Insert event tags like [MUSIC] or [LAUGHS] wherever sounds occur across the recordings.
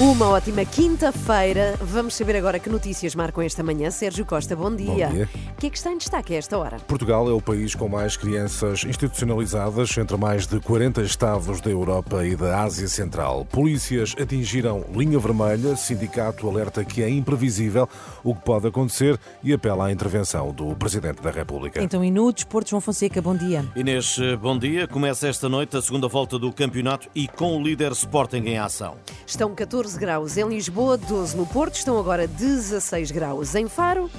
Uma ótima quinta-feira. Vamos saber agora que notícias marcam esta manhã. Sérgio Costa, bom dia. Bom dia. O que é que está em destaque a esta hora? Portugal é o país com mais crianças institucionalizadas entre mais de 40 estados da Europa e da Ásia Central. Polícias atingiram linha vermelha, sindicato alerta que é imprevisível o que pode acontecer e apela à intervenção do Presidente da República. Então, e no Desporto, João Fonseca, bom dia. Inês, bom dia. Começa esta noite a segunda volta do campeonato e com o líder Sporting em ação. Estão 14 graus em Lisboa, 12 no Porto, estão agora 16 graus em Faro.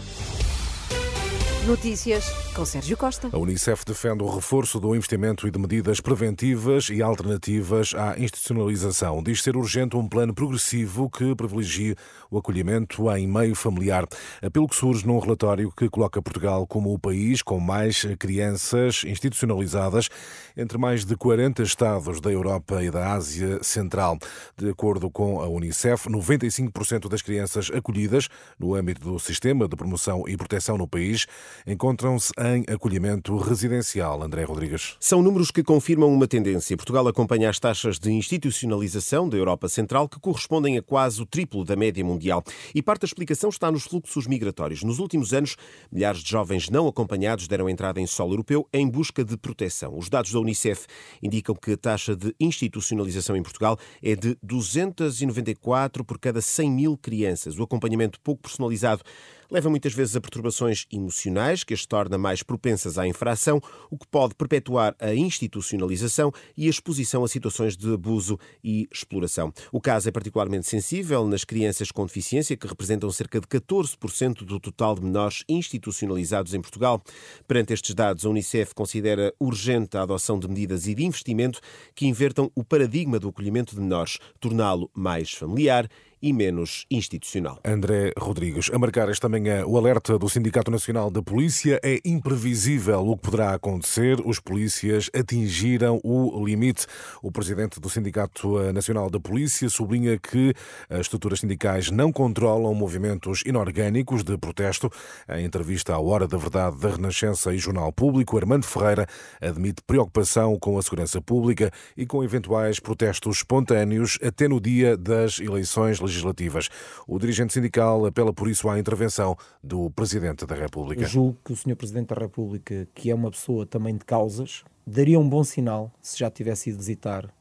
Notícias com Sérgio Costa. A Unicef defende o reforço do investimento e de medidas preventivas e alternativas à institucionalização. Diz ser urgente um plano progressivo que privilegie o acolhimento em meio familiar. Pelo que surge num relatório que coloca Portugal como o país com mais crianças institucionalizadas entre mais de 40 estados da Europa e da Ásia Central. De acordo com a Unicef, 95% das crianças acolhidas no âmbito do sistema de promoção e proteção no país encontram-se em acolhimento residencial. André Rodrigues. São números que confirmam uma tendência. Portugal acompanha as taxas de institucionalização da Europa Central, que correspondem a quase o triplo da média mundial. E parte da explicação está nos fluxos migratórios. Nos últimos anos, milhares de jovens não acompanhados deram entrada em solo europeu em busca de proteção. Os dados da Unicef indicam que a taxa de institucionalização em Portugal é de 294 por cada 100 mil crianças. O acompanhamento pouco personalizado leva muitas vezes a perturbações emocionais que as torna mais propensas à infração, o que pode perpetuar a institucionalização e a exposição a situações de abuso e exploração. O caso é particularmente sensível nas crianças com deficiência, que representam cerca de 14% do total de menores institucionalizados em Portugal. Perante estes dados, a Unicef considera urgente a adoção de medidas e de investimento que invertam o paradigma do acolhimento de menores, torná-lo mais familiar e menos institucional. André Rodrigues, a marcar esta manhã o alerta do Sindicato Nacional da Polícia é imprevisível o que poderá acontecer. Os polícias atingiram o limite. O presidente do Sindicato Nacional da Polícia sublinha que as estruturas sindicais não controlam movimentos inorgânicos de protesto. Em entrevista à Hora da Verdade da Renascença e Jornal Público, Armando Ferreira admite preocupação com a segurança pública e com eventuais protestos espontâneos até no dia das eleições legislativas legislativas. O dirigente sindical apela por isso à intervenção do Presidente da República. Eu julgo que o Sr. Presidente da República, que é uma pessoa também de causas, daria um bom sinal se já tivesse ido visitar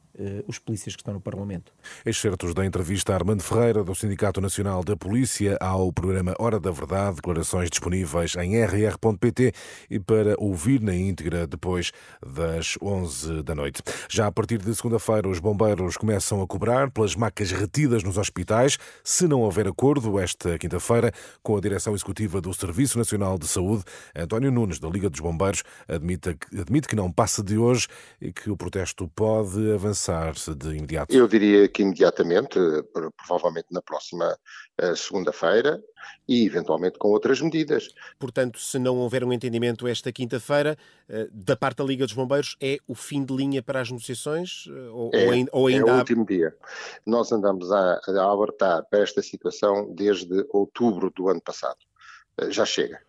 os polícias que estão no Parlamento. Excertos da entrevista a Armando Ferreira, do Sindicato Nacional da Polícia, ao programa Hora da Verdade, declarações disponíveis em rr.pt e para ouvir na íntegra depois das 11 da noite. Já a partir de segunda-feira, os bombeiros começam a cobrar pelas macas retidas nos hospitais, se não houver acordo esta quinta-feira com a direção executiva do Serviço Nacional de Saúde, António Nunes, da Liga dos Bombeiros, admite, admite que não passa de hoje e que o protesto pode avançar de imediato. Eu diria que imediatamente, provavelmente na próxima segunda-feira e eventualmente com outras medidas. Portanto, se não houver um entendimento esta quinta-feira, da parte da Liga dos Bombeiros, é o fim de linha para as negociações? Ou, é, ou ainda é o há... último dia. Nós andamos a, a alertar para esta situação desde outubro do ano passado. Já chega.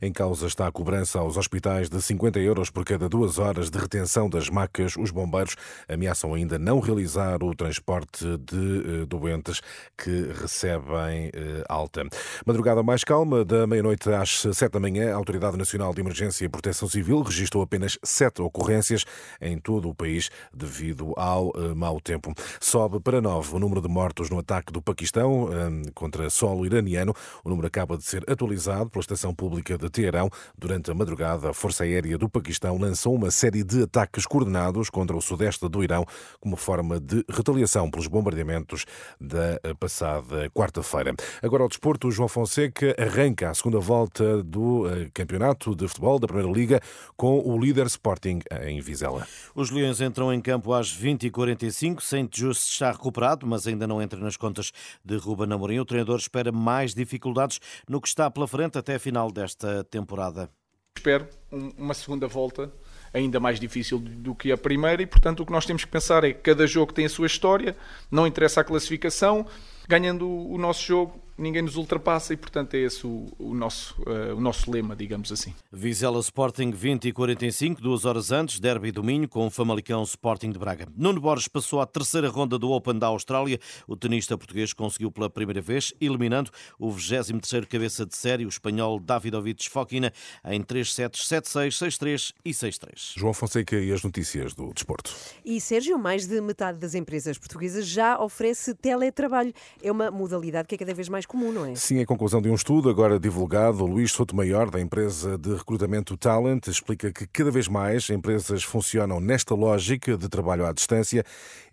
Em causa está a cobrança aos hospitais de 50 euros por cada duas horas de retenção das macas. Os bombeiros ameaçam ainda não realizar o transporte de doentes que recebem alta. Madrugada mais calma, da meia-noite às sete da manhã, a Autoridade Nacional de Emergência e Proteção Civil registrou apenas sete ocorrências em todo o país devido ao mau tempo. Sobe para nove o número de mortos no ataque do Paquistão contra solo iraniano. O número acaba de ser atualizado pela Estação Pública de Teherão. Durante a madrugada, a Força Aérea do Paquistão lançou uma série de ataques coordenados contra o sudeste do Irão como forma de retaliação pelos bombardeamentos da passada quarta-feira. Agora ao desporto, o João Fonseca arranca a segunda volta do campeonato de futebol da Primeira Liga com o líder Sporting em Vizela. Os Leões entram em campo às 20h45. Saint Just está recuperado, mas ainda não entra nas contas de Ruben Amorim. O treinador espera mais dificuldades no que está pela frente até a final desta temporada. Espero uma segunda volta ainda mais difícil do que a primeira e, portanto, o que nós temos que pensar é que cada jogo tem a sua história, não interessa a classificação, ganhando o nosso jogo ninguém nos ultrapassa e, portanto, é esse o, o nosso, uh, o nosso lema, digamos assim. Vizela Sporting 20 e 45, duas horas antes, Derby do Minho com o Famalicão Sporting de Braga. Nuno Borges passou à terceira ronda do Open da Austrália. O tenista português conseguiu pela primeira vez, eliminando o 23º cabeça de série, o espanhol Davidovich Fokina, em 3 sets, 7-6, 6-3 e 6-3. João Fonseca e as notícias do desporto. E Sérgio, mais de metade das empresas portuguesas já oferece teletrabalho. É uma modalidade que é cada vez mais comum, não é? Sim, é a conclusão de um estudo agora divulgado. O Luís Sotomayor, da empresa de recrutamento Talent, explica que cada vez mais empresas funcionam nesta lógica de trabalho à distância.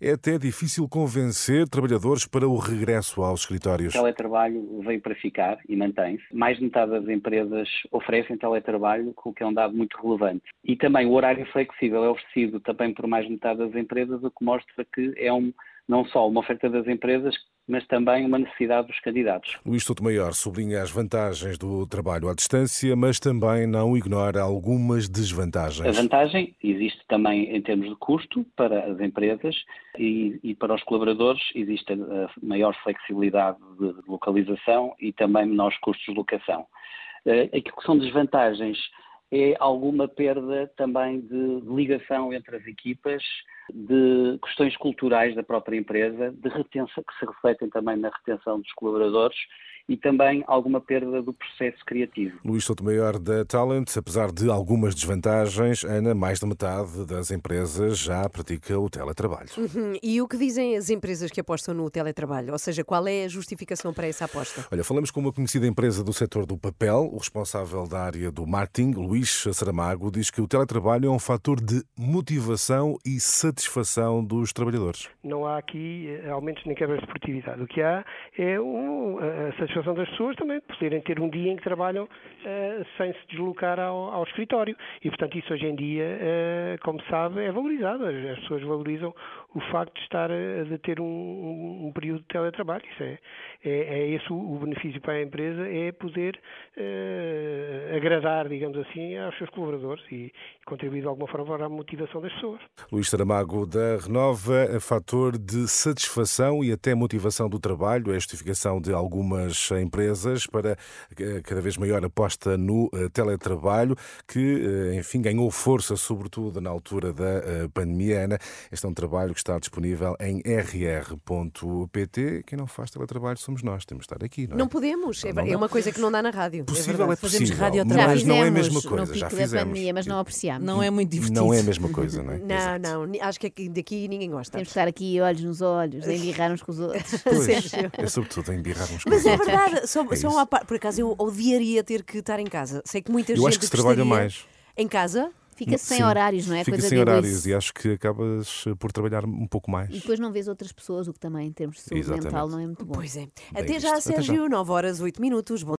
É até difícil convencer trabalhadores para o regresso aos escritórios. O teletrabalho veio para ficar e mantém-se. Mais de metade das empresas oferecem teletrabalho, o que é um dado muito relevante. E também o horário flexível é oferecido também por mais de metade das empresas, o que mostra que é um, não só uma oferta das empresas, mas também uma necessidade dos candidatos. Luís Maior sublinha as vantagens do trabalho à distância, mas também não ignora algumas desvantagens. A vantagem existe também em termos de custo para as empresas e, e para os colaboradores existe a maior flexibilidade de localização e também menores custos de locação. Eh, aquilo que são desvantagens é alguma perda também de ligação entre as equipas, de questões culturais da própria empresa, de retenção, que se refletem também na retenção dos colaboradores e também alguma perda do processo criativo. Luís Sotomayor da Talent, apesar de algumas desvantagens, Ana, mais da metade das empresas já pratica o teletrabalho. Uhum. E o que dizem as empresas que apostam no teletrabalho? Ou seja, qual é a justificação para essa aposta? Olha, falamos com uma conhecida empresa do setor do papel, o responsável da área do marketing, Luís Saramago, diz que o teletrabalho é um fator de motivação e satisfação dos trabalhadores. Não há aqui eh, aumentos nem quebras de produtividade. O que há é um, a satisfação satisfação das pessoas também de poderem ter um dia em que trabalham uh, sem se deslocar ao, ao, escritório. E, portanto, isso hoje em dia, uh, como sabe, é valorizado. As, as, pessoas valorizam o facto de estar a, de ter um, um, período de teletrabalho. Isso é, é, é esse o, o, benefício para a empresa, é poder uh, agradar, digamos assim, aos seus colaboradores e, e contribuir de alguma forma para a motivação das pessoas. Luís Saramago da Renova, fator de satisfação e até motivação do trabalho, é a justificação de algumas empresas para eh, cada vez maior aposta no eh, teletrabalho, que, enfim, ganhou força, sobretudo na altura da pandemia. Ana, este é um trabalho que está disponível em rr.pt. Quem não faz teletrabalho somos nós, temos de estar aqui, não é? Não podemos, é, é uma coisa que não dá na rádio. Possível é, é possível, mas não é a mesma coisa. Já fizemos. Pandemia, mas não apreciamos. Não é muito divertido. Não é a mesma coisa, não é? [LAUGHS] Não, não, acho que daqui ninguém gosta. Temos de estar aqui olhos nos olhos, a embirrar uns com os outros. [LAUGHS] Pois, é sobretudo a embirrar uns com mas os outros. Mas é verdade, só, é só uma parte. Por acaso eu odiaria ter que estar em casa. Sei que muita eu gente. Eu acho que se trabalha mais. Em casa? Fica sem horários, não é? Fica Coisa sem horários e acho que acabas por trabalhar um pouco mais. E depois não vês outras pessoas, o que também, em termos de saúde Exatamente. mental, não é muito bom. Pois é. Até já, Sérgio, 9 horas 8 minutos. Bom